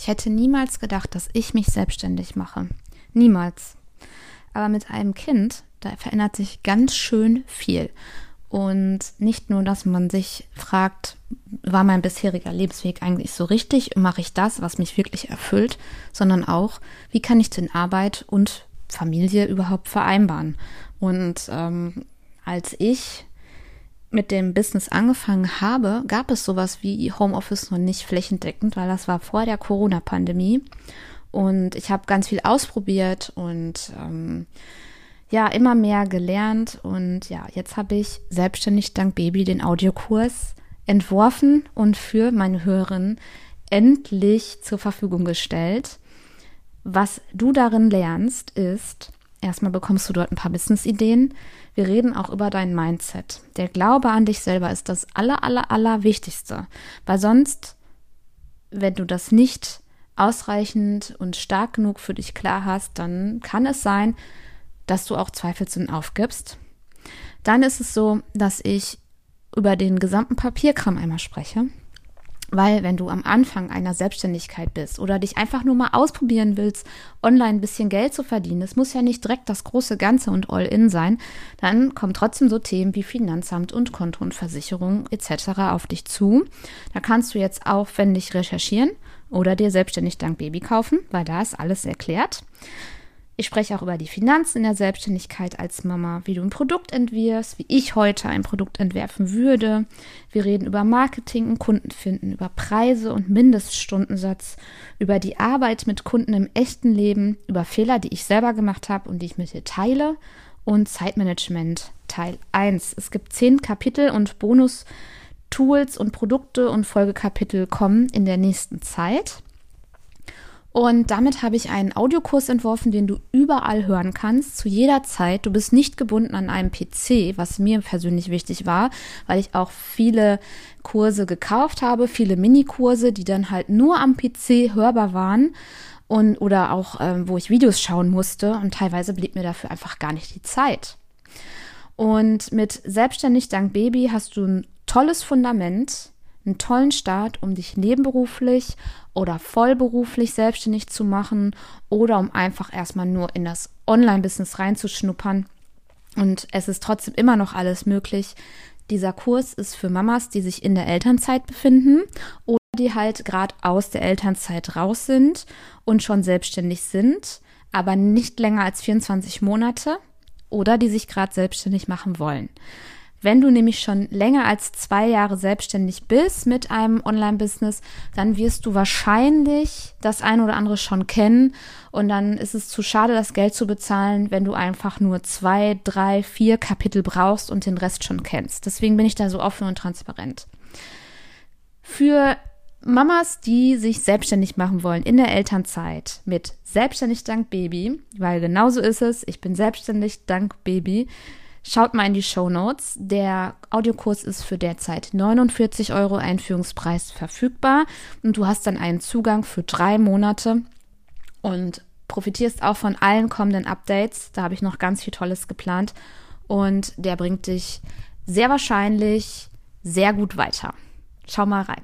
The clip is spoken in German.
Ich hätte niemals gedacht, dass ich mich selbstständig mache. Niemals. Aber mit einem Kind, da verändert sich ganz schön viel. Und nicht nur, dass man sich fragt, war mein bisheriger Lebensweg eigentlich so richtig? Mache ich das, was mich wirklich erfüllt? Sondern auch, wie kann ich denn Arbeit und Familie überhaupt vereinbaren? Und ähm, als ich mit dem Business angefangen habe, gab es sowas wie Homeoffice noch nicht flächendeckend, weil das war vor der Corona-Pandemie. Und ich habe ganz viel ausprobiert und ähm, ja, immer mehr gelernt. Und ja, jetzt habe ich selbstständig dank Baby den Audiokurs entworfen und für meine Hörerinnen endlich zur Verfügung gestellt. Was du darin lernst, ist, erstmal bekommst du dort ein paar Business-Ideen. Wir reden auch über dein Mindset. Der Glaube an dich selber ist das aller, aller, aller Wichtigste. Weil sonst, wenn du das nicht ausreichend und stark genug für dich klar hast, dann kann es sein, dass du auch zweifelst und aufgibst. Dann ist es so, dass ich über den gesamten Papierkram einmal spreche. Weil wenn du am Anfang einer Selbstständigkeit bist oder dich einfach nur mal ausprobieren willst, online ein bisschen Geld zu verdienen, es muss ja nicht direkt das große Ganze und All-In sein, dann kommen trotzdem so Themen wie Finanzamt und Konto und Versicherung etc. auf dich zu. Da kannst du jetzt aufwendig recherchieren oder dir selbstständig dank Baby kaufen, weil da ist alles erklärt. Ich spreche auch über die Finanzen in der Selbstständigkeit als Mama, wie du ein Produkt entwirfst, wie ich heute ein Produkt entwerfen würde. Wir reden über Marketing und Kunden finden, über Preise und Mindeststundensatz, über die Arbeit mit Kunden im echten Leben, über Fehler, die ich selber gemacht habe und die ich mit dir teile und Zeitmanagement Teil 1. Es gibt zehn Kapitel und Bonus-Tools und Produkte und Folgekapitel kommen in der nächsten Zeit. Und damit habe ich einen Audiokurs entworfen, den du überall hören kannst, zu jeder Zeit. Du bist nicht gebunden an einem PC, was mir persönlich wichtig war, weil ich auch viele Kurse gekauft habe, viele Minikurse, die dann halt nur am PC hörbar waren und oder auch ähm, wo ich Videos schauen musste und teilweise blieb mir dafür einfach gar nicht die Zeit. Und mit Selbstständig dank Baby hast du ein tolles Fundament, einen tollen Start, um dich nebenberuflich oder vollberuflich selbstständig zu machen oder um einfach erstmal nur in das Online-Business reinzuschnuppern. Und es ist trotzdem immer noch alles möglich. Dieser Kurs ist für Mamas, die sich in der Elternzeit befinden oder die halt gerade aus der Elternzeit raus sind und schon selbstständig sind, aber nicht länger als 24 Monate oder die sich gerade selbstständig machen wollen. Wenn du nämlich schon länger als zwei Jahre selbstständig bist mit einem Online-Business, dann wirst du wahrscheinlich das ein oder andere schon kennen. Und dann ist es zu schade, das Geld zu bezahlen, wenn du einfach nur zwei, drei, vier Kapitel brauchst und den Rest schon kennst. Deswegen bin ich da so offen und transparent. Für Mamas, die sich selbstständig machen wollen in der Elternzeit mit Selbstständig dank Baby, weil genauso ist es, ich bin selbstständig dank Baby, Schaut mal in die Show Notes. Der Audiokurs ist für derzeit 49 Euro Einführungspreis verfügbar und du hast dann einen Zugang für drei Monate und profitierst auch von allen kommenden Updates. Da habe ich noch ganz viel Tolles geplant und der bringt dich sehr wahrscheinlich sehr gut weiter. Schau mal rein.